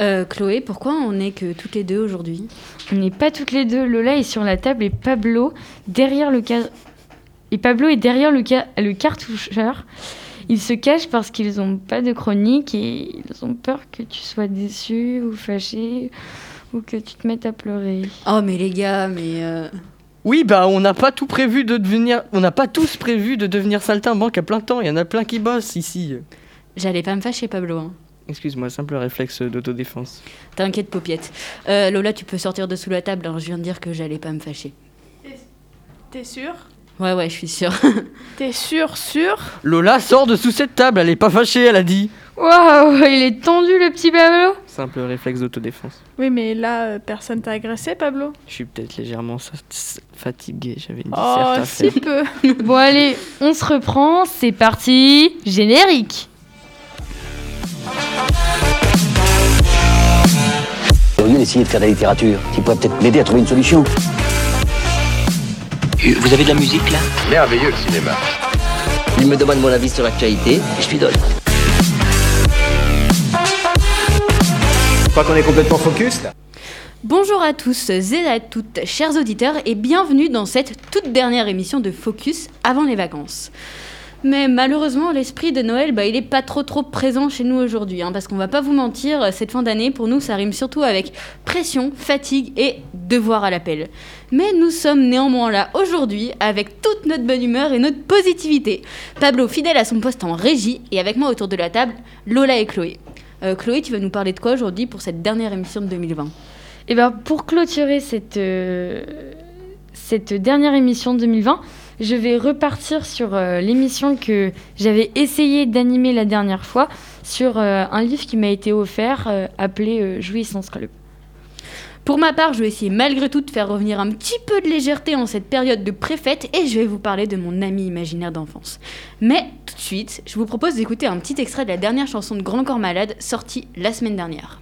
Euh, Chloé, pourquoi on n'est que toutes les deux aujourd'hui On n'est pas toutes les deux. Lola est sur la table et Pablo derrière le ca- et Pablo est derrière le, ca- le cartoucheur. Ils se cachent parce qu'ils n'ont pas de chronique et ils ont peur que tu sois déçu ou fâché ou que tu te mettes à pleurer. Oh mais les gars, mais... euh, Oui, bah on n'a pas tout prévu de devenir. On n'a pas tous prévu de devenir saltimbanque à plein temps. Il y en a plein qui bossent ici. J'allais pas me fâcher Pablo. hein. Excuse-moi, simple réflexe d'autodéfense. T'inquiète paupiette. Euh, Lola, tu peux sortir de sous la table, hein, je viens de dire que j'allais pas me fâcher. T'es sûr Ouais ouais, je suis sûre. T'es sûr, sûr Lola sort de sous cette table, elle est pas fâchée, elle a dit. Waouh, il est tendu le petit Pablo Simple réflexe d'autodéfense. Oui, mais là, euh, personne t'a agressé, Pablo? Je suis peut-être légèrement sa- fatigué, j'avais une Oh, si peu Bon allez, on se reprend, c'est parti, générique Au lieu d'essayer de faire de la littérature, qui pourrait peut-être m'aider à trouver une solution. Vous avez de la musique là Merveilleux le cinéma. Il me demande mon avis sur l'actualité et je lui donne. Je crois qu'on est complètement focus là. Bonjour à tous et à toutes, chers auditeurs, et bienvenue dans cette toute dernière émission de Focus avant les vacances. Mais malheureusement, l'esprit de Noël, bah, il est pas trop trop présent chez nous aujourd'hui, hein, parce qu'on va pas vous mentir, cette fin d'année, pour nous, ça rime surtout avec pression, fatigue et devoir à l'appel. Mais nous sommes néanmoins là aujourd'hui avec toute notre bonne humeur et notre positivité. Pablo, fidèle à son poste en régie, et avec moi autour de la table, Lola et Chloé. Euh, Chloé, tu vas nous parler de quoi aujourd'hui pour cette dernière émission de 2020 Et bien pour clôturer cette, euh, cette dernière émission de 2020, je vais repartir sur euh, l'émission que j'avais essayé d'animer la dernière fois, sur euh, un livre qui m'a été offert euh, appelé Jouissance Club. Pour ma part, je vais essayer malgré tout de faire revenir un petit peu de légèreté en cette période de préfète et je vais vous parler de mon ami imaginaire d'enfance. Mais tout de suite, je vous propose d'écouter un petit extrait de la dernière chanson de Grand Corps Malade sortie la semaine dernière.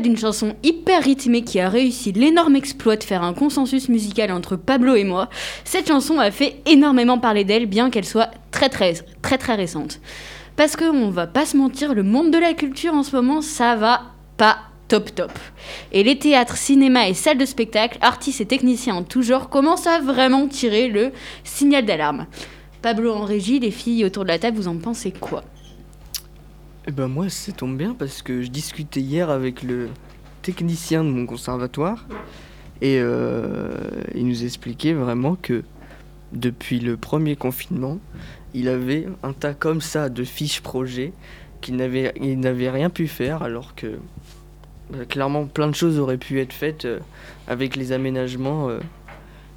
D'une chanson hyper rythmée qui a réussi l'énorme exploit de faire un consensus musical entre Pablo et moi, cette chanson a fait énormément parler d'elle, bien qu'elle soit très très très très récente. Parce qu'on va pas se mentir, le monde de la culture en ce moment, ça va pas top top. Et les théâtres, cinémas et salles de spectacle, artistes et techniciens en tout genre commencent à vraiment tirer le signal d'alarme. Pablo en régie, les filles autour de la table, vous en pensez quoi? Eh ben moi, ça tombe bien parce que je discutais hier avec le technicien de mon conservatoire et euh, il nous expliquait vraiment que depuis le premier confinement, il avait un tas comme ça de fiches projets qu'il n'avait il n'avait rien pu faire alors que euh, clairement plein de choses auraient pu être faites euh, avec les aménagements euh,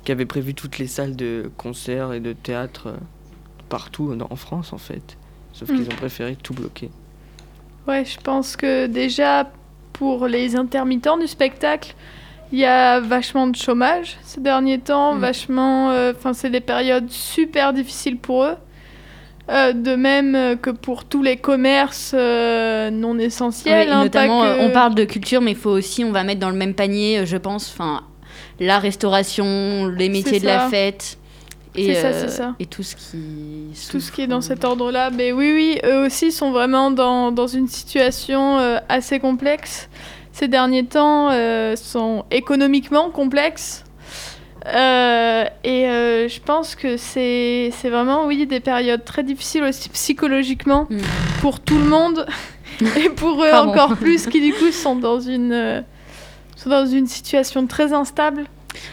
qu'avaient prévu toutes les salles de concert et de théâtre partout en France en fait. Sauf Mm. qu'ils ont préféré tout bloquer. Ouais, je pense que déjà, pour les intermittents du spectacle, il y a vachement de chômage ces derniers temps, Mm. vachement... Enfin, c'est des périodes super difficiles pour eux. Euh, de même euh, que pour tous les commerces euh, non essentiels. Oui, hein, pas notamment, que- euh, on parle de culture, mais il faut aussi, on va mettre dans le même panier, euh, je pense, enfin, la restauration, les métiers de la fête. Et, C'est ça, euh, ça. et tout ce qui tout ce qui est dans cet ordre-là. Mais oui, oui, eux aussi sont vraiment dans, dans une situation euh, assez complexe. Ces derniers temps euh, sont économiquement complexes. Et je pense que c'est vraiment, oui, des périodes très difficiles aussi psychologiquement Mm. pour tout le monde. et pour eux Pardon. encore plus, qui du coup sont dans une, sont dans une situation très instable.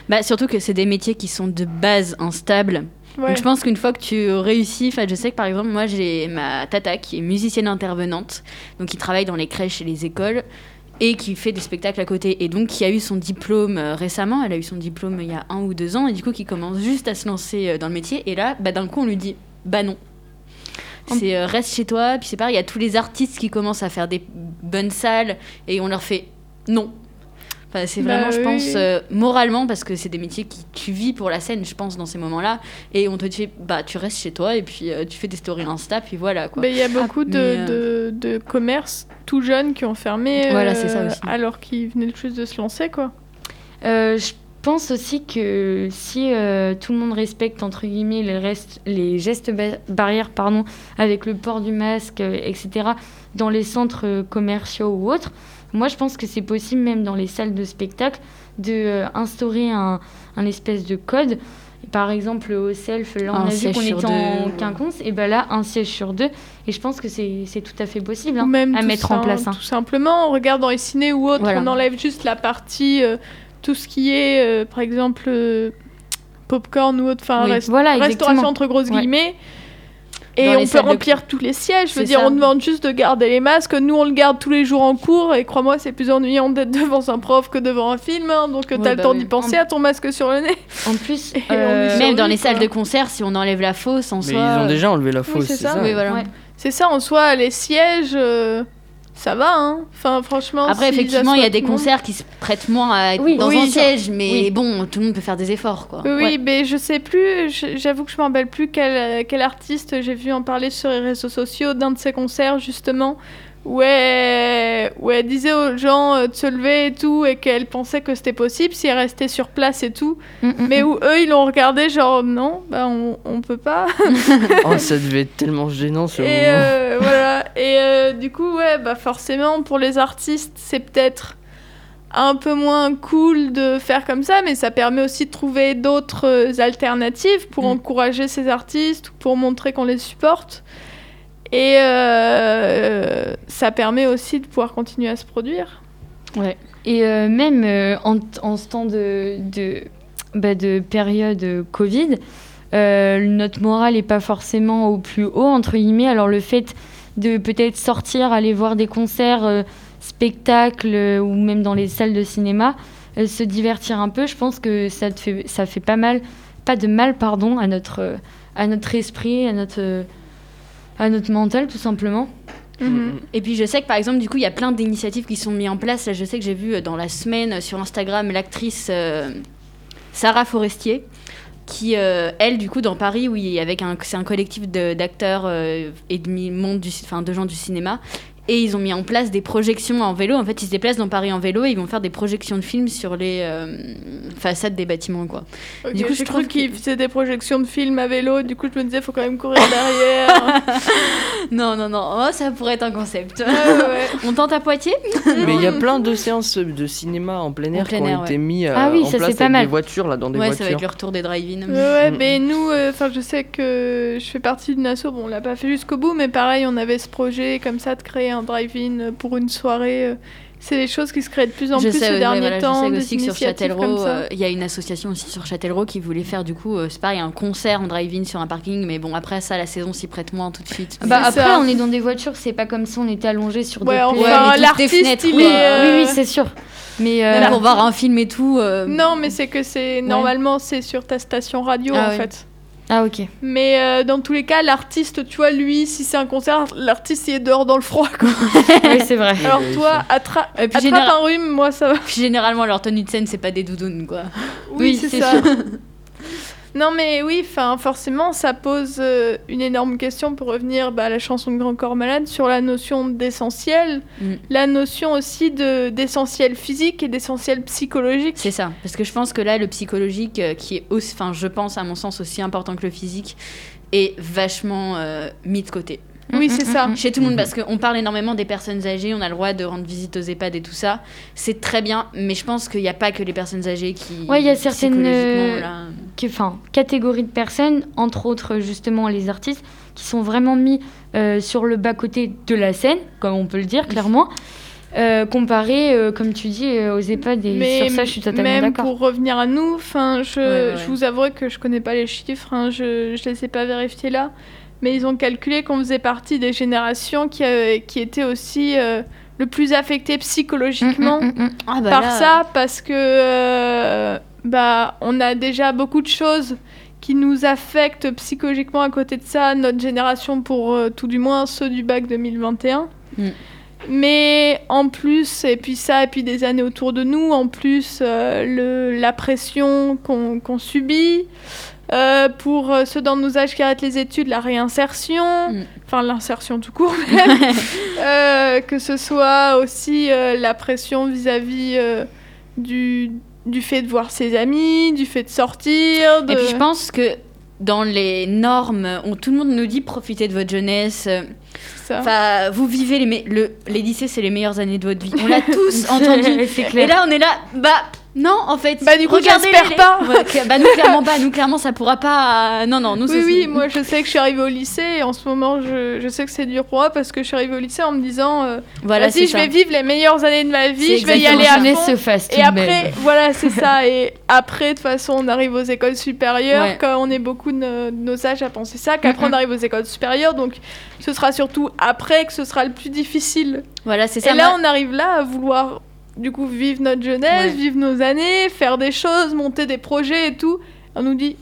Bah, surtout que c'est des métiers qui sont de base instables. Ouais. Donc je pense qu'une fois que tu réussis, je sais que par exemple moi j'ai ma tata qui est musicienne intervenante, donc qui travaille dans les crèches et les écoles et qui fait des spectacles à côté et donc qui a eu son diplôme euh, récemment, elle a eu son diplôme il y a un ou deux ans et du coup qui commence juste à se lancer euh, dans le métier et là bah, d'un coup on lui dit bah non. C'est euh, reste chez toi. Puis c'est pareil, il y a tous les artistes qui commencent à faire des bonnes salles et on leur fait non. Enfin, c'est Bah vraiment, je oui, pense, oui. euh, moralement, parce que c'est des métiers qui tu vis pour la scène, je pense, dans ces moments-là. Et on te dit, bah, tu restes chez toi et puis euh, tu fais des stories Insta, puis voilà il y a beaucoup de, mais, de, de commerces tout jeunes qui ont fermé Voilà, c'est ça euh, aussi. alors qu'ils venaient juste de se lancer, quoi. Euh, je pense aussi que si euh, tout le monde respecte entre guillemets les, restes- les gestes ba- barrières pardon, avec le port du masque, euh, etc., dans les centres euh, commerciaux ou autres, moi je pense que c'est possible même dans les salles de spectacle de euh, un, un espèce de code. Par exemple, au self, là on Un a vu qu'on était en deux. quinconce, et ben là un siège sur deux, et je pense que c'est tout à fait possible hein, même à mettre en place. hein. Tout simplement, on regarde dans les ciné ou Voilà. on enlève juste la partie, euh, tout ce qui est, euh, par exemple, euh, popcorn ou autre, enfin, Oui, rest- voilà, restauration entre grosses Ouais. guillemets. Et on peut de- remplir tous les sièges. Je veux dire, ça. on demande juste de garder les masques. Nous, on le garde tous les jours en cours. Et crois-moi, c'est plus ennuyant d'être devant un prof que devant un film. hein. donc, Ouais, t'as le bah temps oui. d'y penser à ton masque sur le nez. En plus, euh, Même dans les quoi. salles de concert, si on enlève la fausse en Mais soi. ils ont euh, déjà enlevé la fausse, c'est c'est ça. ça Oui, voilà. ouais. C'est ça, en soi, les sièges, euh, ça va. Hein. Enfin, franchement. Après, effectivement, il y a des concerts qui se prêtent moins à être Oui, dans oui, un ça- siège, mais oui. bon, tout le monde peut faire des efforts, quoi. Oui, Ouais. mais je sais plus, j'avoue que je me rappelle plus quel, quel artiste j'ai vu en parler sur les réseaux sociaux d'un de ses concerts, justement, où elle, où elle disait aux gens euh, de se lever et tout, et qu'elle pensait que c'était possible si elle restait sur place et tout, Mm, mm, mais mm. où eux, ils l'ont regardé genre, non, bah on, on peut pas. Oh, ça devait être tellement gênant ce Et moment. euh, voilà. Et euh, du coup, ouais, bah forcément, pour les artistes, c'est peut-être un peu moins cool de faire comme ça, mais ça permet aussi de trouver d'autres euh, alternatives pour Mm. encourager ces artistes ou pour montrer qu'on les supporte. Et euh, ça permet aussi de pouvoir continuer à se produire. Ouais. Et euh, même euh, en, en ce temps de, de, bah, de période Covid, notre morale n'est pas forcément au plus haut, entre guillemets. Alors le fait de peut-être sortir, aller voir des concerts, euh, spectacles euh, ou même dans les salles de cinéma, euh, se divertir un peu, je pense que ça, te fait, ça fait pas mal, pas de mal, pardon, à notre, à notre esprit, à notre, à notre mental, tout simplement. Mhm. Et puis je sais que par exemple, du coup, il y a plein d'initiatives qui sont mises en place. Je sais que j'ai vu dans la semaine sur Instagram l'actrice Sarah Forestier, qui, euh, elle, du coup, dans Paris, oui, avec un, c'est un collectif d'acteurs euh, et de, mi- monde du, de gens du cinéma. Et ils ont mis en place des projections en vélo. En fait, ils se déplacent dans Paris en vélo et ils vont faire des projections de films sur les euh, façades des bâtiments, quoi. Du coup, je trouve qu'ils que- faiient des projections de films à vélo, du coup je me disais, faut quand même courir derrière. Non, non, non, oh, ça pourrait être un concept. Ouais, ouais, ouais. On tente à Poitiers? Mais il y a plein de séances de cinéma en plein air plein qui ont été mis euh, Ah oui, en ça, place pas avec mal. des voitures là dans des Ouais, ça va voitures. être le retour des drive-in. Ouais, ouais, Mm. mais nous, euh, enfin, je sais que je fais partie d'une asso. Bon, on l'a pas fait jusqu'au bout, mais pareil, on avait ce projet comme ça de créer un drive-in pour une soirée. euh. C'est des choses qui se créent de plus en je plus sais, ces ouais, derniers voilà, temps. je sais des aussi que sur initiatives comme Châtellerault, ça. euh, il y a une association aussi sur Châtellerault qui voulait faire du coup, euh, c'est pareil, un concert en drive-in sur un parking, mais bon, après ça, la saison s'y prête moins tout de suite. Bah, après, ça. on est dans des voitures, c'est pas comme si on était allongé sur Ouais, des plaies. toutes l'artiste, fenêtres, il est. Oui, euh, oui, c'est sûr. Mais euh, pour voir un film et tout. euh, Non, mais c'est que c'est normalement c'est sur ta station radio Ah en oui. fait. Ah ok. Mais euh, dans tous les cas, l'artiste, tu vois, lui, si c'est un concert, l'artiste il est dehors dans le froid. Quoi. oui, c'est vrai. Alors oui, toi, attra- Et puis attrape général- un rhume, moi ça va. Puis généralement, leur tenue de scène, c'est pas des doudounes, quoi. Oui, c'est ça. non, mais oui, enfin, forcément, ça pose euh, une énorme question pour revenir bah, à la chanson de Grand Corps Malade sur la notion d'essentiel, Mm. la notion aussi de d'essentiel physique et d'essentiel psychologique. C'est ça. Parce que je pense que là, le psychologique, euh, qui est aussi, enfin, je pense, à mon sens, aussi important que le physique, est vachement euh, mis de côté. Oui, c'est ça. Chez tout le monde, parce qu'on parle énormément des personnes âgées, on a le droit de rendre visite aux EHPAD et tout ça. C'est très bien, mais je pense qu'il n'y a pas que les personnes âgées qui. Ouais, il y a certaines, euh, là, Que- Enfin, catégories de personnes, entre autres justement les artistes, qui sont vraiment mis euh, sur le bas-côté de la scène, comme on peut le dire clairement, euh, comparé, euh, comme tu dis, euh, aux EHPAD. Et Mais sur ça, je suis totalement même d'accord. pour revenir à nous, enfin, je, Ouais, ouais, je vous avouerai que je connais pas les chiffres, hein, je ne les ai pas vérifiés là, mais ils ont calculé qu'on faisait partie des générations qui, euh, qui étaient aussi euh, le plus affectées psychologiquement Mm, mm, mm. Ah, bah par là, ça, parce que euh, bah, on a déjà beaucoup de choses qui nous affecte psychologiquement à côté de ça, notre génération pour euh, tout du moins ceux du bac 2021. Mais en plus, et puis ça, et puis des années autour de nous, en plus, euh, le, la pression qu'on qu'on subit. euh, pour euh, ceux dans nos âges qui arrêtent les études, la réinsertion, Mm. enfin l'insertion tout court, même. Euh, que ce soit aussi la pression vis-à-vis du, du fait de voir ses amis, du fait de sortir. De... Et puis je pense que dans les normes, on, tout le monde nous dit profitez de votre jeunesse. Ça. Enfin, vous vivez les, me- le, les lycées, c'est les meilleures années de votre vie. On l'a tous entendu. c'est Et là, on est là, bah non, en fait. Bah, du coup, regardez j'espère pas. Ouais, bah nous clairement pas, nous clairement ça pourra pas. euh, Non non, nous Oui, oui, moi je sais que je suis arrivée au lycée et en ce moment je, je sais que c'est dur pour moi parce que je suis arrivée au lycée en me disant euh, voilà, vas-y, je ça. vais vivre les meilleures années de ma vie, je vais y aller à fond. se Et après, voilà, c'est ça. Et après, de toute façon, on arrive aux écoles supérieures, Ouais. quand on est beaucoup de nos, âges à penser ça, qu'après on arrive aux écoles supérieures, donc ce sera surtout après que ce sera le plus difficile. Voilà, c'est ça. Et là, on arrive là à vouloir, du coup, vivre notre jeunesse, Ouais. vivre nos années, faire des choses, monter des projets et tout. On nous dit.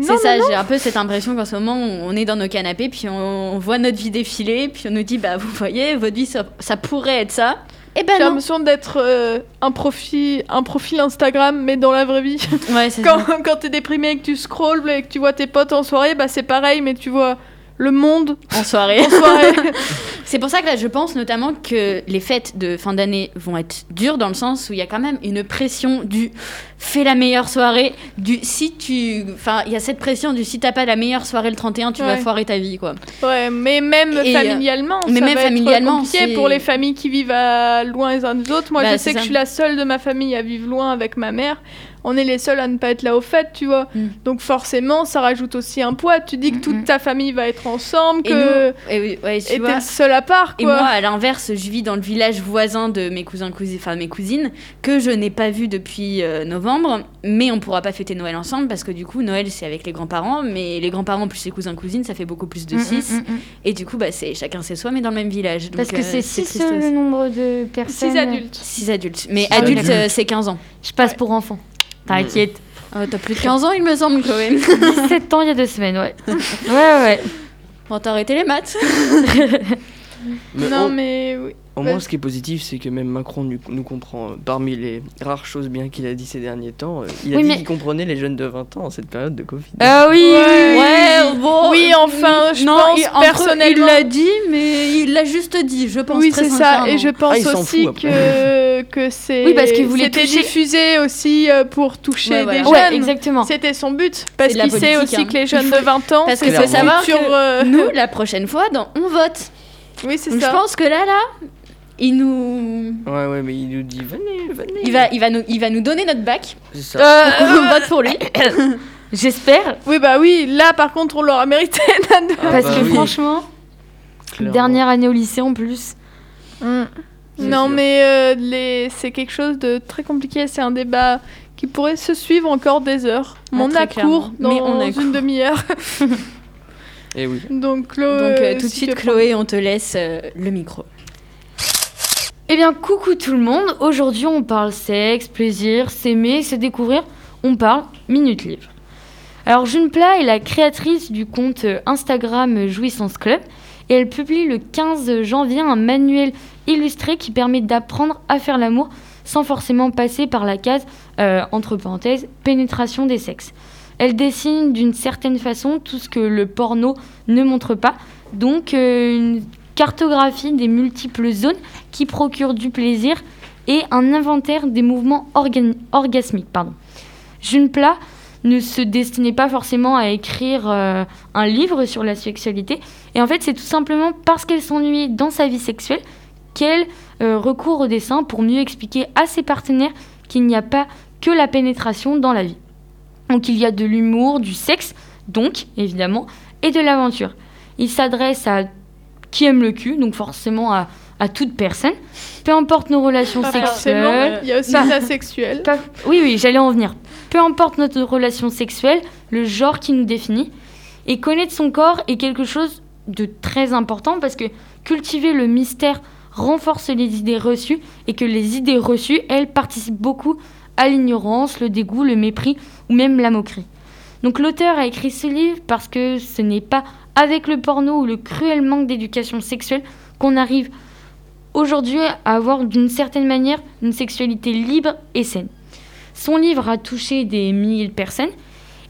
C'est ça, j'ai un peu cette impression qu'en ce moment, on est dans nos canapés, puis on, on voit notre vie défiler, puis on nous dit, bah vous voyez, votre vie, ça, ça pourrait être ça. Et ben J'ai non. l'impression d'être euh, un, profil, un profil Instagram, mais dans la vraie vie. Ouais, c'est quand ça. quand t'es déprimé et que tu scrolls et que tu vois tes potes en soirée, bah c'est pareil, mais tu vois le monde En soirée. en soirée. C'est pour ça que là, je pense notamment que les fêtes de fin d'année vont être dures dans le sens où il y a quand même une pression du fais la meilleure soirée, du si tu. Enfin, il y a cette pression du si t'as pas la meilleure soirée le 31, tu vas foirer ta vie, quoi. ouais, mais même Et, euh, familialement, mais ça même va familialement, être compliqué pour les familles qui vivent à loin les uns des autres. Moi, Bah, je sais que ça. je suis la seule de ma famille à vivre loin avec ma mère. On est les seuls à ne pas être là au fait, tu vois. Mm. Donc forcément, ça rajoute aussi un poids. Tu dis que toute ta famille va être ensemble, Et que nous, et ouais, tu et vois, seul à part, Et quoi. moi, à l'inverse, je vis dans le village voisin de mes cousins, cousines, enfin mes cousines, que je n'ai pas vu depuis euh, novembre. Mais on pourra pas fêter Noël ensemble parce que du coup, Noël c'est avec les grands-parents, mais les grands-parents plus les cousins, cousines, ça fait beaucoup plus de Mm, 6 mm, mm. Et du coup, bah, c'est chacun chez soi, mais dans le même village. Parce que euh, c'est 6 triste le nombre de personnes. Six adultes. Six adultes. Mais adultes. euh, c'est 15 ans. Je passe pour enfant. T'inquiète. Euh, T'as plus de 15 ans, il me semble, Chloé. 17 ans il y a deux semaines, ouais. Ouais, ouais. Bon, t'as arrêté les maths. Mais non, au- mais oui. Au moins, ce qui est positif, c'est que même Macron nous, nous comprend. euh, Parmi les rares choses bien qu'il a dit ces derniers temps, euh, il a Oui, dit mais- qu'il comprenait les jeunes de 20 ans en cette période de Covid. Ah oui Ouais, bon. Oui, enfin, je non, pense il- personnellement- Il l'a dit, mais il l'a juste dit, je pense. Oui, c'est ça. Et je pense Ah, aussi fout, que, que c'est. Oui, parce qu'il voulait C'était toucher- diffusé aussi euh, pour toucher Ouais, voilà. des Ouais, jeunes. exactement. C'était son but. Parce qu'il sait aussi hein. que les jeunes faut- de 20 ans, Parce faut Clairement. savoir sur. que euh, nous, la prochaine fois, dans, on vote. Oui, c'est Donc, je ça. pense que là, là, il nous, Ouais, ouais, mais il nous dit venez, venez. il va, il va nous, il va nous donner notre bac. C'est ça. Euh, qu'on vote pour lui. J'espère. Oui, bah oui, là par contre, on l'aura mérité. Ah parce bah que oui. franchement, Clairement. dernière année au lycée en plus. Mm. Non, sûr. mais euh, les... c'est quelque chose de très compliqué. C'est un débat qui pourrait se suivre encore des heures. Ah, on a cours dans Mais on a une demi-heure. Et oui. Donc, Chloé, Donc euh, tout de suite, te- Chloé, on te laisse euh, le micro. Eh bien, coucou tout le monde. Aujourd'hui, on parle sexe, plaisir, s'aimer, se découvrir. On parle Minute Livre. Alors, June Plat est la créatrice du compte Instagram Jouissance Club et elle publie le 15 janvier un manuel illustré qui permet d'apprendre à faire l'amour sans forcément passer par la case, euh, entre parenthèses, pénétration des sexes. Elle dessine d'une certaine façon tout ce que le porno ne montre pas, donc euh, une cartographie des multiples zones qui procurent du plaisir et un inventaire des mouvements orgasmiques. Pardon. June Plat ne se destinait pas forcément à écrire euh, un livre sur la sexualité. Et en fait, c'est tout simplement parce qu'elle s'ennuyait dans sa vie sexuelle qu'elle euh, recourt au dessin pour mieux expliquer à ses partenaires qu'il n'y a pas que la pénétration dans la vie. Donc il y a de l'humour, du sexe, donc évidemment, et de l'aventure. Il s'adresse à qui aime le cul, donc forcément à, à toute personne, peu importe nos relations Pas sexuelles. Il y a aussi la sexuelle. Pas- Oui, oui, j'allais en venir. Peu importe notre relation sexuelle, le genre qui nous définit. Et connaître son corps est quelque chose de très important parce que cultiver le mystère renforce les idées reçues et que les idées reçues, elles, participent beaucoup à l'ignorance, le dégoût, le mépris ou même la moquerie. Donc l'auteur a écrit ce livre parce que ce n'est pas avec le porno ou le cruel manque d'éducation sexuelle qu'on arrive aujourd'hui à avoir d'une certaine manière une sexualité libre et saine. Son livre a touché des milliers de personnes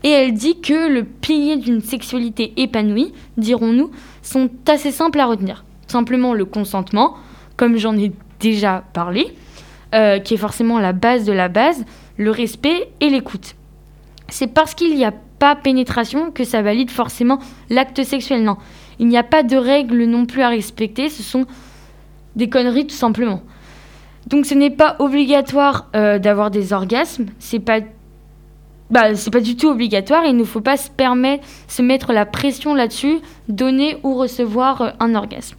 et elle dit que le pilier d'une sexualité épanouie, dirons-nous, sont assez simples à retenir. Simplement le consentement, comme j'en ai déjà parlé, euh, qui est forcément la base de la base, le respect et l'écoute. C'est parce qu'il n'y a pas pénétration que ça valide forcément l'acte sexuel. Non, il n'y a pas de règles non plus à respecter, ce sont des conneries tout simplement. Donc ce n'est pas obligatoire euh, d'avoir des orgasmes, c'est pas bah, c'est pas du tout obligatoire, il ne faut pas se permettre se mettre la pression là-dessus, donner ou recevoir euh, un orgasme.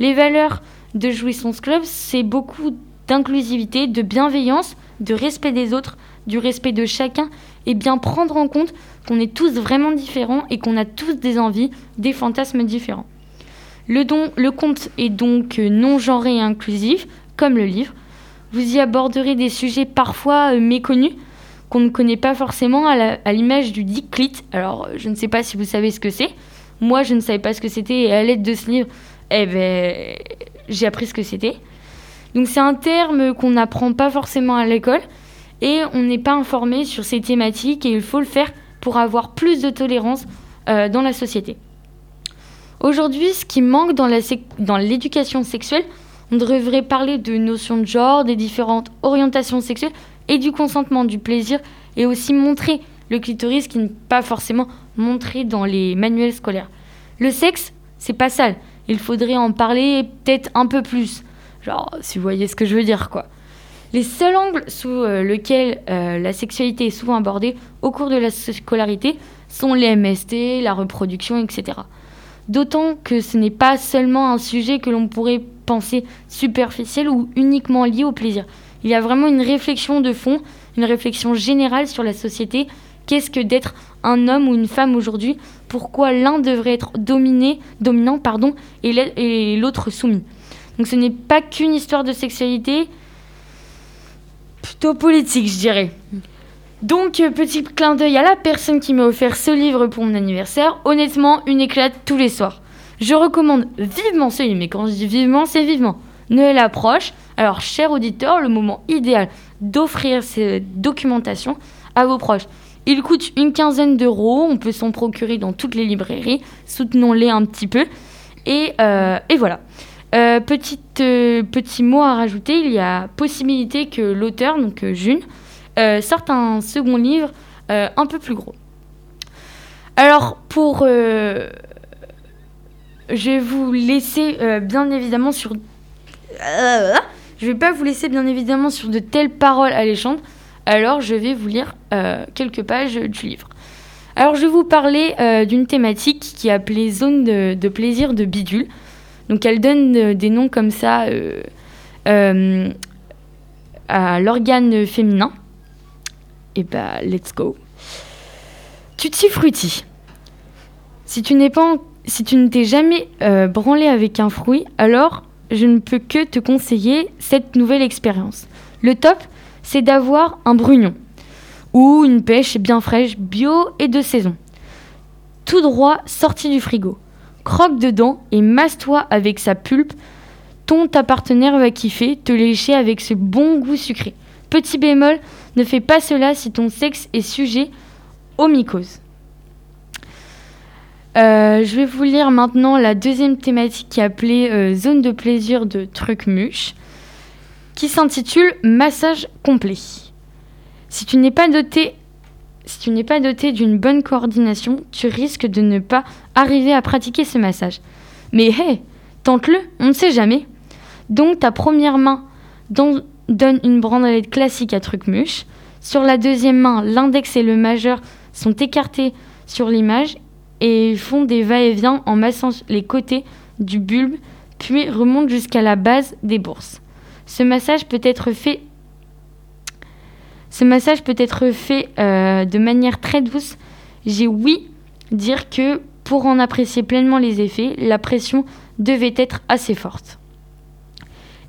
Les valeurs de Jouissance Club, c'est beaucoup d'inclusivité, de bienveillance, de respect des autres, du respect de chacun et bien prendre en compte qu'on est tous vraiment différents et qu'on a tous des envies, des fantasmes différents. Le, don, le conte est donc euh, non genré et inclusif, comme le livre. Vous y aborderez des sujets parfois euh, méconnus, qu'on ne connaît pas forcément à l'image du diclit. Alors, je ne sais pas si vous savez ce que c'est. Moi, je ne savais pas ce que c'était et à l'aide de ce livre, eh ben, j'ai appris ce que c'était. Donc, c'est un terme qu'on n'apprend pas forcément à l'école et on n'est pas informé sur ces thématiques et il faut le faire pour avoir plus de tolérance euh, dans la société. Aujourd'hui, ce qui manque dans l'éducation sexuelle, on devrait parler de notions de genre, des différentes orientations sexuelles et du consentement, du plaisir, et aussi montrer le clitoris qui n'est pas forcément montré dans les manuels scolaires. Le sexe, c'est pas sale. Il faudrait en parler peut-être un peu plus. Genre, si vous voyez ce que je veux dire, quoi. Les seuls angles sous euh, lesquels euh, la sexualité est souvent abordée au cours de la scolarité sont les MST, la reproduction, etc. D'autant que ce n'est pas seulement un sujet que l'on pourrait penser superficiel ou uniquement lié au plaisir. Il y a vraiment une réflexion de fond, une réflexion générale sur la société. Qu'est-ce que d'être un homme ou une femme aujourd'hui? Pourquoi l'un devrait être dominé, dominant pardon, et l'autre soumis? Donc ce n'est pas qu'une histoire de sexualité, plutôt politique, je dirais. Donc, euh, petit clin d'œil à la personne qui m'a offert ce livre pour mon anniversaire. Honnêtement, une éclate tous les soirs. Je recommande vivement ce livre, mais quand je dis vivement, c'est vivement. Noël approche, alors cher auditeur, le moment idéal d'offrir cette documentation à vos proches. Il coûte une quinzaine d'euros, on peut s'en procurer dans toutes les librairies, soutenons-les un petit peu. Et, euh, voilà. Euh, euh, petit mot à rajouter, il y a possibilité que l'auteur, donc June, sorte un second livre un peu plus gros. Alors pour... je vais vous laisser bien évidemment sur... je vais pas vous laisser bien évidemment sur de telles paroles alléchantes. Alors je vais vous lire quelques pages du livre. Alors je vais vous parler d'une thématique qui est appelée zone de, plaisir de bidule. Donc elle donne euh, des noms comme ça euh, euh, à l'organe féminin. Et bah, let's go. Tutti frutti. Si tu n'es pas si tu ne t'es jamais branlé avec un fruit, alors je ne peux que te conseiller cette nouvelle expérience. Le top, c'est d'avoir un brugnon ou une pêche bien fraîche, bio et de saison. Tout droit sorti du frigo croque dedans et masse-toi avec sa pulpe. Ton ta partenaire va kiffer, te lécher avec ce bon goût sucré. Petit bémol, ne fais pas cela si ton sexe est sujet aux mycoses. Euh, je vais vous lire maintenant la deuxième thématique qui est appelée euh, Zone de plaisir de Trucmuche, qui s'intitule Massage complet. Si tu n'es pas doté d'une bonne coordination, tu risques de ne pas arriver à pratiquer ce massage. Mais hé, tente-le, on ne sait jamais. Donc ta première main donne une brandelette classique à truc muche. Sur la deuxième main, l'index et le majeur sont écartés sur l'image et font des va-et-vient en massant les côtés du bulbe, puis remontent jusqu'à la base des bourses. Ce massage peut être fait ce massage peut être fait euh, de manière très douce. J'ai oui dire que pour en apprécier pleinement les effets, la pression devait être assez forte.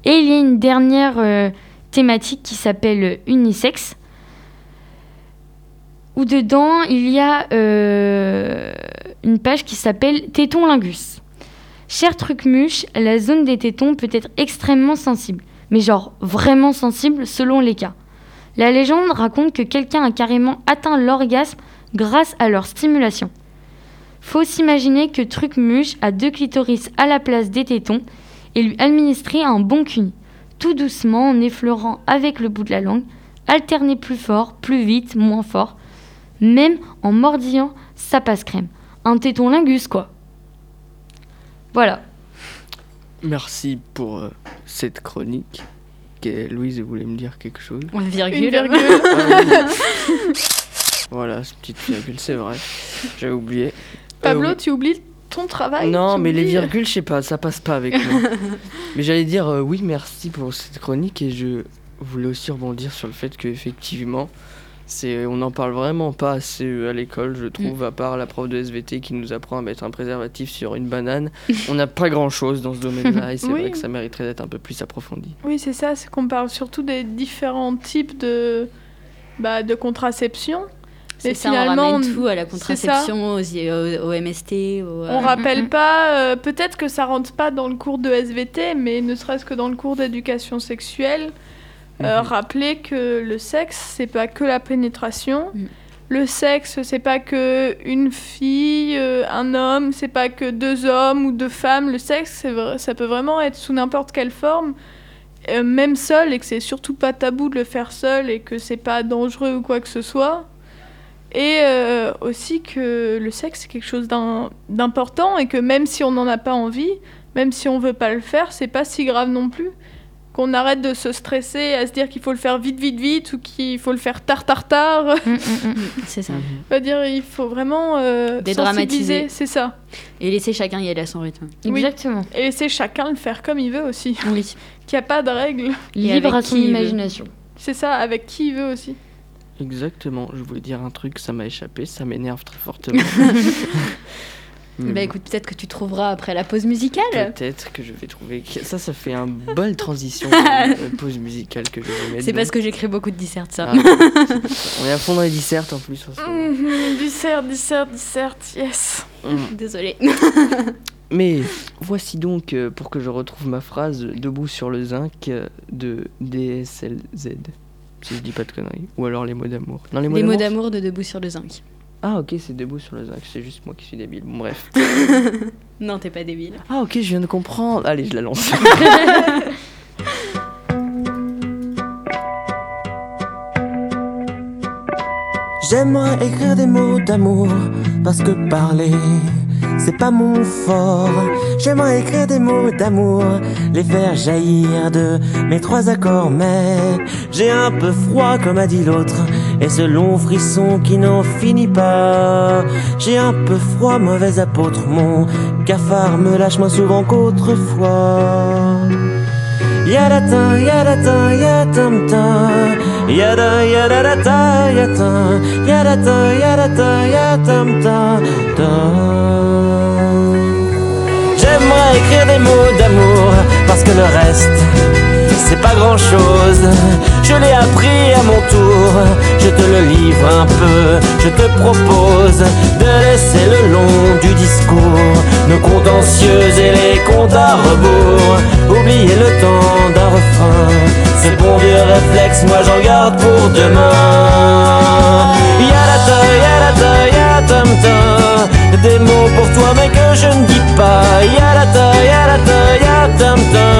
Et il y a une dernière euh, thématique qui s'appelle unisex. où dedans il y a euh, une page qui s'appelle Téton Lingus. Cher Trucmuche, la zone des tétons peut être extrêmement sensible, mais genre vraiment sensible selon les cas. La légende raconte que quelqu'un a carrément atteint l'orgasme grâce à leur stimulation. Faut s'imaginer que Trucmuche a deux clitoris à la place des tétons et lui administrer un bon cuni, tout doucement en effleurant avec le bout de la langue, alterner plus fort, plus vite, moins fort, même en mordillant sa passe crème. Un téton lingus quoi. Voilà. Merci pour euh, cette chronique. Que- Louise voulait me dire quelque chose? Une virgule. Une virgule. Ah voilà, cette petite virgule, c'est vrai. J'avais oublié. Euh, Pablo, oui. tu oublies ton travail? Non, mais les oublies- virgules, je sais pas, ça passe pas avec moi. mais j'allais dire euh, oui, merci pour cette chronique et je voulais aussi rebondir sur le fait qu'effectivement, c'est, on n'en parle vraiment pas assez euh, à l'école, je trouve, à part la prof de SVT qui nous apprend à mettre un préservatif sur une banane. on n'a pas grand chose dans ce domaine-là et c'est Oui. vrai que ça mériterait d'être un peu plus approfondi. Oui, c'est ça, c'est qu'on parle surtout des différents types de, bah, de contraception. C'est Mais ça, on finalement, ramène on- tout à la contraception, aux, au, au MST. Au, On euh, rappelle mm. pas, euh, peut-être que ça rentre pas dans le cours de SVT, mais ne serait-ce que dans le cours d'éducation sexuelle, euh, Mhm. rappeler que le sexe, c'est pas que la pénétration. Mm. Le sexe, c'est pas que une fille, euh, un homme, c'est pas que deux hommes ou deux femmes. Le sexe, c'est vrai- ça peut vraiment être sous n'importe quelle forme, euh, même seul, et que c'est surtout pas tabou de le faire seul et que c'est pas dangereux ou quoi que ce soit. Et aussi que le sexe, c'est quelque chose d'im- d'important et que même si on n'en a pas envie, même si on veut pas le faire, c'est pas si grave non plus. Qu'on arrête de se stresser à se dire qu'il faut le faire vite, vite, vite ou qu'il faut le faire tard, tard, tard. Mm, mm, mm. C'est ça. On va dire, il faut vraiment euh, Dédramatiser. c'est ça. Et laisser chacun y aller à son rythme. Oui. Exactement. Et laisser chacun le faire comme il veut aussi. Oui. Qu'il n'y a pas de règles. Libre à son imagination. C'est ça, avec qui il veut aussi. Exactement, je voulais dire un truc, ça m'a échappé, ça m'énerve très fortement. Bah écoute, peut-être que tu trouveras après la pause musicale. Peut-être que je vais trouver. Ça, ça fait un bonne transition euh, pause musicale que je vais mettre. C'est parce que j'écris beaucoup de dissertes, ça. Ah, on est à fond dans les dissertes en plus. en ce moment. Mhm, dissert, dissert, dissert, yes. Mm. Désolée. Mais voici donc, euh, pour que je retrouve ma phrase, debout sur le zinc euh, de DSLZ. Si je dis pas de conneries. Ou alors les mots d'amour. Les mots d'amour de Debout sur le zinc. Ah, ok, c'est debout sur le zinc. C'est juste moi qui suis débile. Bon, bref. Non, t'es pas débile. Ah, ok, je viens de comprendre. Allez, je la lance. J'aimerais écrire des mots d'amour parce que parler c'est pas mon fort. J'aimerais écrire des mots d'amour, les faire jaillir de mes trois accords, mais j'ai un peu froid comme a dit l'autre et ce long frisson qui n'en finit pas. J'ai un peu froid, mauvais apôtre, mon cafard me lâche moins souvent qu'autrefois. Yadata, yadata, yatamta. Yada, yadadata, yata. Yadata, yadata, yatamta. ta. J'aimerais écrire des mots d'amour parce que le reste, c'est pas grand chose. Je l'ai appris à mon tour, je te le livre un peu. Je te propose de laisser le long du discours nos contentieux et les comptes à rebours. Oublier le temps d'un refrain, ces bons vieux réflexes, moi j'en garde pour demain. Yadata, yadata, yatamta, des mots pour toi mais que je ne dis pas. Yadata, yadata, yatamta,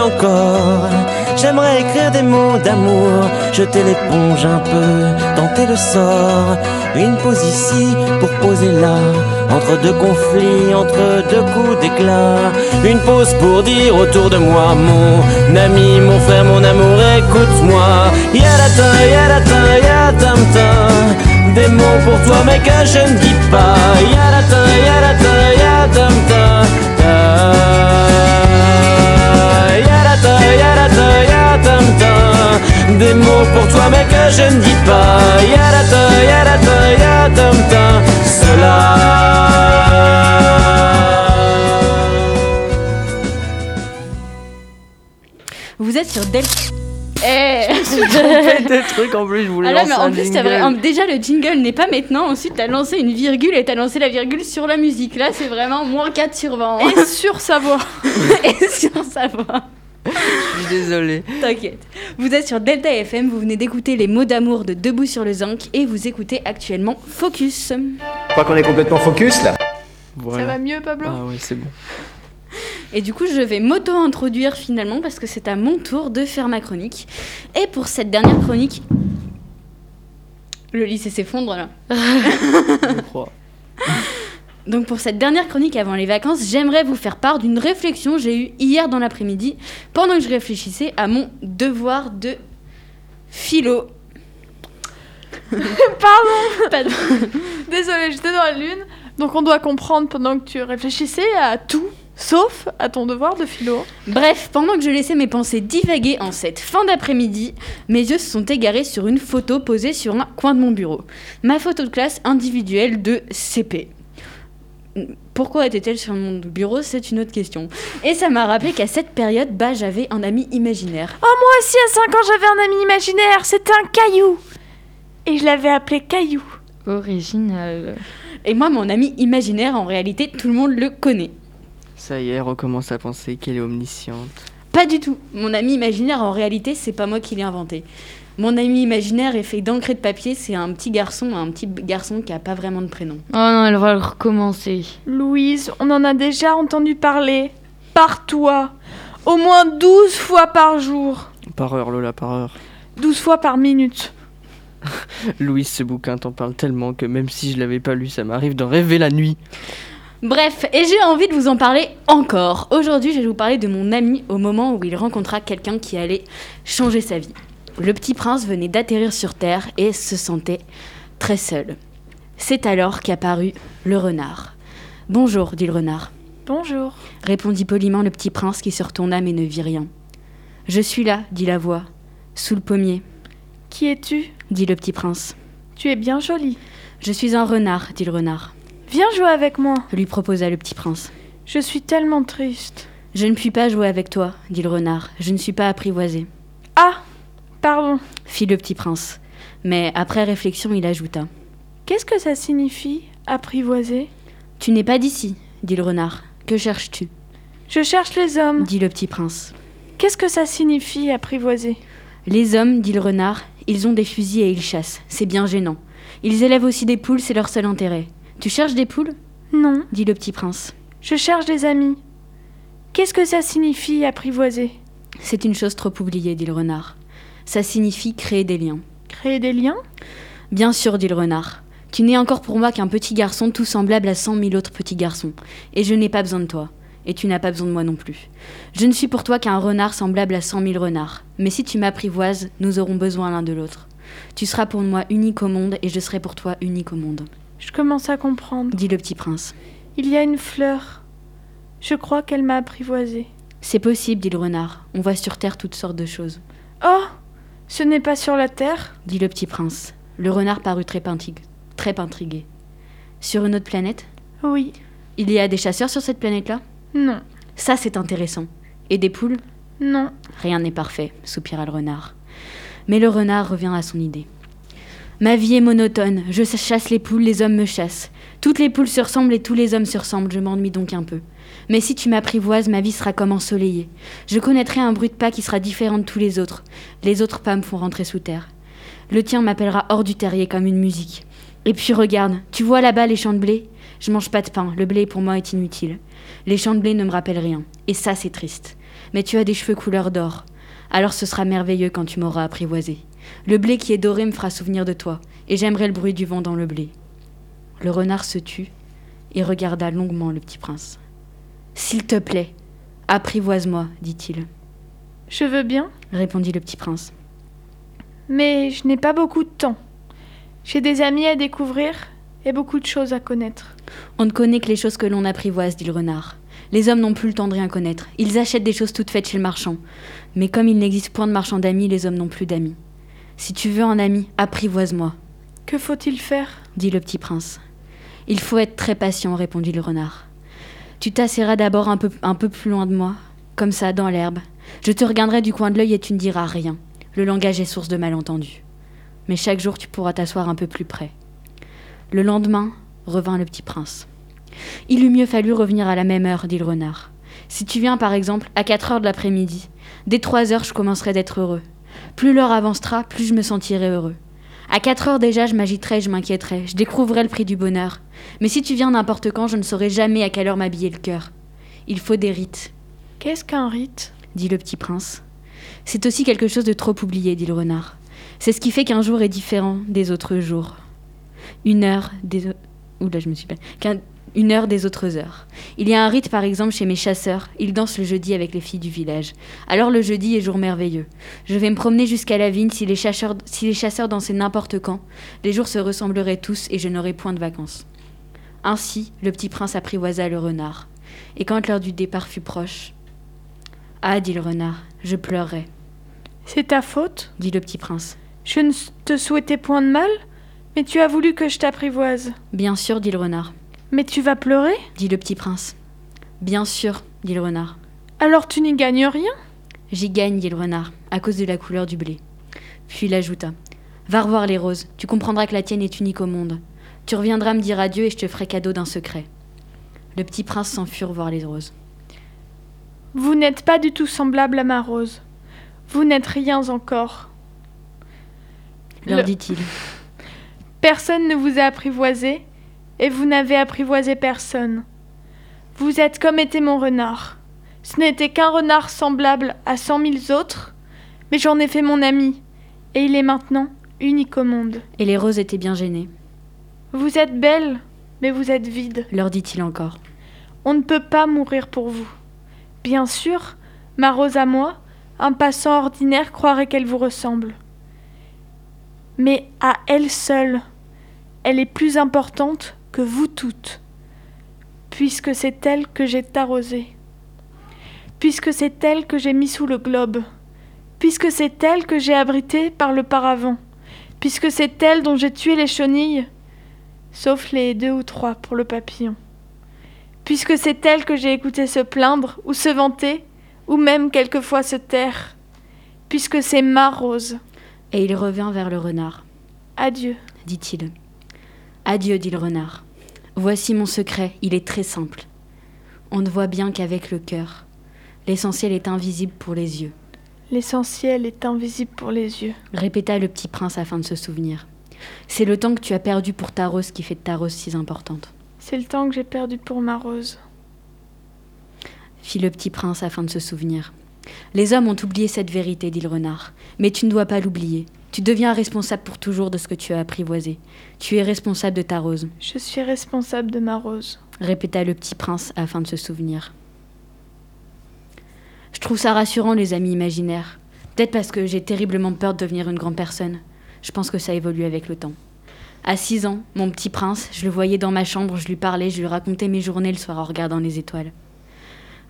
encore J'aimerais écrire des mots d'amour, jeter l'éponge un peu, tenter le sort. Une pause ici pour poser là, entre deux conflits, entre deux coups d'éclat. Une pause pour dire autour de moi, mon ami, mon frère, mon amour, écoute-moi. Yadata, yadata, yadamta. Des mots pour toi, mais que je ne dis pas. Yadata, yadata, yadamta. Des mots pour toi, mais que je ne dis pas. Yadata, yadata, yadamta. Cela. Vous êtes sur Delta. Eh Faites des trucs en plus, je voulais Ah là, lancer mais en un plus, vrai- en- déjà le jingle n'est pas maintenant. Ensuite, t'as lancé une virgule et t'as lancé la virgule sur la musique. Là, c'est vraiment moins 4 sur 20. Et sur sa voix. et sur sa voix. Je suis désolé. T'inquiète. Vous êtes sur Delta FM, vous venez d'écouter les mots d'amour de Debout sur le Zinc et vous écoutez actuellement Focus. Je crois qu'on est complètement focus là. Voilà. Ça va mieux, Pablo? Ah ouais, c'est bon. Et du coup, je vais m'auto-introduire finalement parce que c'est à mon tour de faire ma chronique. Et pour cette dernière chronique. Le lycée s'effondre là. Je crois. Donc pour cette dernière chronique avant les vacances, j'aimerais vous faire part d'une réflexion que j'ai eue hier dans l'après-midi pendant que je réfléchissais à mon devoir de philo. Pardon Pardon. Désolée, j'étais dans la lune. Donc on doit comprendre pendant que tu réfléchissais à tout, sauf à ton devoir de philo. Bref, pendant que je laissais mes pensées divaguer en cette fin d'après-midi, mes yeux se sont égarés sur une photo posée sur un coin de mon bureau. Ma photo de classe individuelle de CP. Pourquoi était-elle sur mon bureau C'est une autre question. Et ça m'a rappelé qu'à cette période, bah, j'avais un ami imaginaire. Oh, moi aussi, à 5 ans, j'avais un ami imaginaire. C'était un caillou. Et je l'avais appelé Caillou. Original. Et moi, mon ami imaginaire, en réalité, tout le monde le connaît. Ça y est, recommence à penser qu'elle est omnisciente. Pas du tout. Mon ami imaginaire, en réalité, c'est pas moi qui l'ai inventé. Mon ami imaginaire est fait d'encre et de papier. C'est un petit garçon, un petit garçon qui a pas vraiment de prénom. Oh non, elle va le recommencer. Louise, on en a déjà entendu parler. Par toi. Au moins 12 fois par jour. Par heure, Lola, par heure. 12 fois par minute. Louise, ce bouquin t'en parle tellement que même si je l'avais pas lu, ça m'arrive d'en rêver la nuit. Bref, et j'ai envie de vous en parler encore. Aujourd'hui, je vais vous parler de mon ami au moment où il rencontra quelqu'un qui allait changer sa vie. Le petit prince venait d'atterrir sur Terre et se sentait très seul. C'est alors qu'apparut le renard. Bonjour, dit le renard. Bonjour. répondit poliment le petit prince qui se retourna mais ne vit rien. Je suis là, dit la voix. Sous le pommier, Qui es-tu? Dit le petit prince. Tu es bien jolie. Je suis un renard, dit le renard, Viens jouer avec moi. lui proposa le petit prince. Je suis tellement triste. Je ne puis pas jouer avec toi, dit le renard. Je ne suis pas apprivoisé, Ah Pardon. fit le petit prince. Mais après réflexion, il ajouta. Qu'est-ce que ça signifie, apprivoiser? Tu n'es pas d'ici, dit le renard. Que cherches-tu? Je cherche les hommes. dit le petit prince. Qu'est-ce que ça signifie, apprivoiser? Les hommes, dit le renard, ils ont des fusils et ils chassent. C'est bien gênant. Ils élèvent aussi des poules, c'est leur seul intérêt. Tu cherches des poules? Non, dit le petit prince. je cherche des amis. Qu'est-ce que ça signifie, apprivoiser? C'est une chose trop oubliée, dit le renard. Ça signifie créer des liens. Créer des liens Bien sûr, dit le renard. Tu n'es encore pour moi qu'un petit garçon tout semblable à cent mille autres petits garçons. Et je n'ai pas besoin de toi. Et tu n'as pas besoin de moi non plus. Je ne suis pour toi qu'un renard semblable à cent mille renards. Mais si tu m'apprivoises, nous aurons besoin l'un de l'autre. Tu seras pour moi unique au monde et je serai pour toi unique au monde, Je commence à comprendre. dit le petit prince. Il y a une fleur. Je crois qu'elle m'a apprivoisé. C'est possible, dit le renard. On voit sur Terre toutes sortes de choses, Oh Ce n'est pas sur la terre? dit le petit prince. Le renard parut très, intrigué. Sur une autre planète? Oui. Il y a des chasseurs sur cette planète-là? Non. Ça, c'est intéressant. Et des poules? Non. Rien n'est parfait, soupira le renard. Mais le renard revient à son idée. Ma vie est monotone, je chasse les poules, les hommes me chassent. Toutes les poules se ressemblent et tous les hommes se ressemblent, je m'ennuie donc un peu. Mais si tu m'apprivoises, ma vie sera comme ensoleillée. Je connaîtrai un bruit de pas qui sera différent de tous les autres. Les autres pas me font rentrer sous terre. Le tien m'appellera hors du terrier comme une musique. Et puis regarde, tu vois là-bas les champs de blé? Je mange pas de pain, le blé pour moi est inutile. Les champs de blé ne me rappellent rien. Et ça, c'est triste. Mais tu as des cheveux couleur d'or. Alors ce sera merveilleux quand tu m'auras apprivoisé. Le blé qui est doré me fera souvenir de toi, et j'aimerai le bruit du vent dans le blé. Le renard se tut et regarda longuement le petit prince. S'il te plaît, apprivoise-moi, dit-il. Je veux bien, répondit le petit prince. mais je n'ai pas beaucoup de temps. J'ai des amis à découvrir et beaucoup de choses à connaître. On ne connaît que les choses que l'on apprivoise, dit le renard. Les hommes n'ont plus le temps de rien connaître. Ils achètent des choses toutes faites chez le marchand. Mais comme il n'existe point de marchand d'amis, les hommes n'ont plus d'amis. Si tu veux un ami, apprivoise-moi, Que faut-il faire? Dit le petit prince. Il faut être très patient, répondit le renard. Tu t'assieras d'abord un peu, un peu plus loin de moi, comme ça, dans l'herbe. Je te regarderai du coin de l'œil et tu ne diras rien. Le langage est source de malentendus. Mais chaque jour, tu pourras t'asseoir un peu plus près. Le lendemain, revint le petit prince. Il eût mieux fallu revenir à la même heure, dit le renard. Si tu viens, par exemple, à 4 heures de l'après-midi, dès 3 heures, je commencerai d'être heureux. Plus l'heure avancera, plus je me sentirai heureux. À 4 heures déjà, je m'agiterai, je m'inquiéterai, je découvrirai le prix du bonheur. Mais si tu viens n'importe quand, je ne saurai jamais à quelle heure m'habiller le cœur. Il faut des rites, Qu'est-ce qu'un rite? Dit le petit prince. C'est aussi quelque chose de trop oublié, dit le renard. C'est ce qui fait qu'un jour est différent des autres jours. Une heure des... au- Oula, je me suis pas... qu'un- Une heure des autres heures. Il y a un rite, par exemple, chez mes chasseurs. Ils dansent le jeudi avec les filles du village. Alors le jeudi est jour merveilleux. Je vais me promener jusqu'à la vigne. Si les chasseurs, si les chasseurs dansaient n'importe quand, les jours se ressembleraient tous et je n'aurais point de vacances. Ainsi, le petit prince apprivoisa le renard. Et quand l'heure du départ fut proche, ah, dit le renard, je pleurerai, C'est ta faute? dit le petit prince. Je ne te souhaitais point de mal, mais tu as voulu que je t'apprivoise. Bien sûr, dit le renard, Mais tu vas pleurer dit le petit prince. Bien sûr, dit le renard. Alors tu n'y gagnes rien J'y gagne, dit le renard, à cause de la couleur du blé. Puis il ajouta Va revoir les roses, tu comprendras que la tienne est unique au monde. Tu reviendras me dire adieu et je te ferai cadeau d'un secret. Le petit prince s'enfuit voir les roses. Vous n'êtes pas du tout semblable à ma rose. Vous n'êtes rien encore. Leur Le- dit-il. Personne ne vous a apprivoisé, et vous n'avez apprivoisé personne. Vous êtes comme était mon renard. Ce n'était qu'un renard semblable à cent mille autres, mais j'en ai fait mon ami, et il est maintenant unique au monde. Et les roses étaient bien gênées. Vous êtes belle, mais vous êtes vide. Leur dit-il encore. On ne peut pas mourir pour vous. Bien sûr, ma rose à moi, un passant ordinaire croirait qu'elle vous ressemble. Mais à elle seule, elle est plus importante que vous toutes, puisque c'est elle que j'ai arrosée, puisque c'est elle que j'ai mis sous le globe, puisque c'est elle que j'ai abritée par le paravent, puisque c'est elle dont j'ai tué les chenilles, sauf les deux ou trois pour le papillon puisque c'est elle que j'ai écouté se plaindre ou se vanter, ou même quelquefois se taire, puisque c'est ma rose. Et il revint vers le renard. Adieu. dit-il. Adieu, dit le renard. Voici mon secret, il est très simple. On ne voit bien qu'avec le cœur. L'essentiel est invisible pour les yeux, L'essentiel est invisible pour les yeux. répéta le petit prince afin de se souvenir. C'est le temps que tu as perdu pour ta rose qui fait de ta rose si importante, C'est le temps que j'ai perdu pour ma rose. fit le petit prince afin de se souvenir. Les hommes ont oublié cette vérité, dit le renard. Mais tu ne dois pas l'oublier. Tu deviens responsable pour toujours de ce que tu as apprivoisé. Tu es responsable de ta rose, Je suis responsable de ma rose. répéta le petit prince afin de se souvenir. Je trouve ça rassurant, les amis imaginaires. Peut-être parce que j'ai terriblement peur de devenir une grande personne. Je pense que ça évolue avec le temps. À 6 ans, mon petit prince, je le voyais dans ma chambre, je lui parlais, je lui racontais mes journées le soir en regardant les étoiles.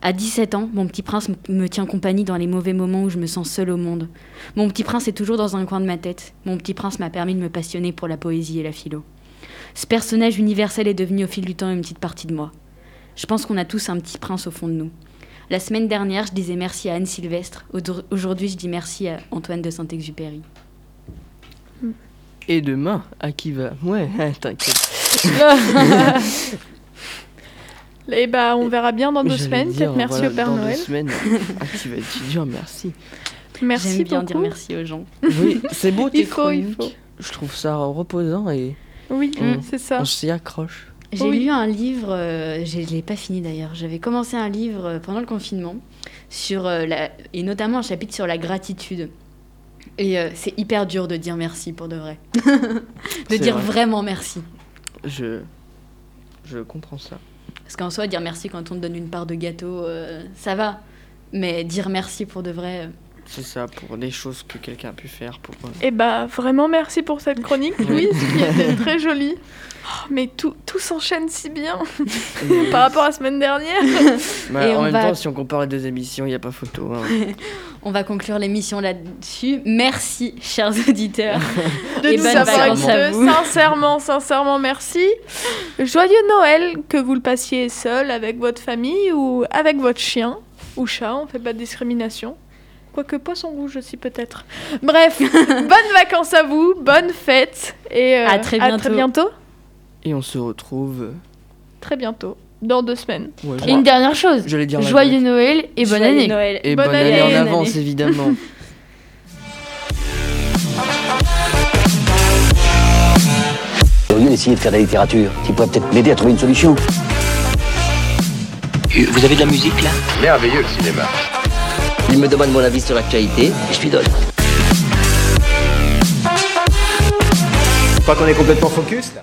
À 17 ans, mon petit prince me tient compagnie dans les mauvais moments où je me sens seule au monde. Mon petit prince est toujours dans un coin de ma tête. Mon petit prince m'a permis de me passionner pour la poésie et la philo. Ce personnage universel est devenu au fil du temps une petite partie de moi. Je pense qu'on a tous un petit prince au fond de nous. La semaine dernière, je disais merci à Anne Sylvestre. Aujourd'hui, je dis merci à Antoine de Saint-Exupéry. Et demain, à qui va? Ouais, t'inquiète. Et bah, on verra bien dans deux semaines. dire, Peut-être merci voilà, au Père dans deux Noël. semaines, à qui va être dur, merci. Merci J'aime bien beaucoup. dire merci aux gens. Oui, c'est beau tes Il faut, il faut. Je trouve ça reposant et Oui, Mm. c'est ça. on s'y accroche. J'ai Oui. lu un livre, euh, je ne l'ai pas fini d'ailleurs. J'avais commencé un livre euh, pendant le confinement. sur euh, la, et notamment un chapitre sur la gratitude. Et euh, c'est hyper dur de dire merci pour de vrai. de C'est dire vrai. vraiment merci. Je, je comprends ça. Parce qu'en soi, dire merci quand on te donne une part de gâteau, euh, ça va. Mais dire merci pour de vrai. C'est ça, pour des choses que quelqu'un a pu faire. Pour... euh, Et bah vraiment merci pour cette chronique, Louise, qui était très jolie. Oh, mais tout, tout s'enchaîne si bien par rapport à la semaine dernière. Bah, Et en on même va- temps, si on compare les deux émissions, il n'y a pas photo. hein. On va conclure l'émission là-dessus. Merci, chers auditeurs. de Et nous bonnes avoir vacances à écoutés. vous. Sincèrement, sincèrement, merci. Joyeux Noël, que vous le passiez seul, avec votre famille ou avec votre chien ou chat, on fait pas de discrimination. Quoique poisson rouge aussi peut-être. Bref, bonnes vacances à vous, bonnes fêtes et euh, À très bientôt. bientôt. Et on se retrouve. euh, Très bientôt, dans deux semaines. ouais, Et une dernière chose. Dire Joyeux. Noël et bonne Joyeux année. Noël. Et Bonne bonne, année, année. en avance, année. évidemment. Au lieu d'essayer de faire de la littérature, tu pourrais peut-être m'aider à trouver une solution. Vous avez de la musique là? Merveilleux le cinéma. Il me demande mon avis sur l'actualité et je lui donne. Je crois qu'on est complètement focus là.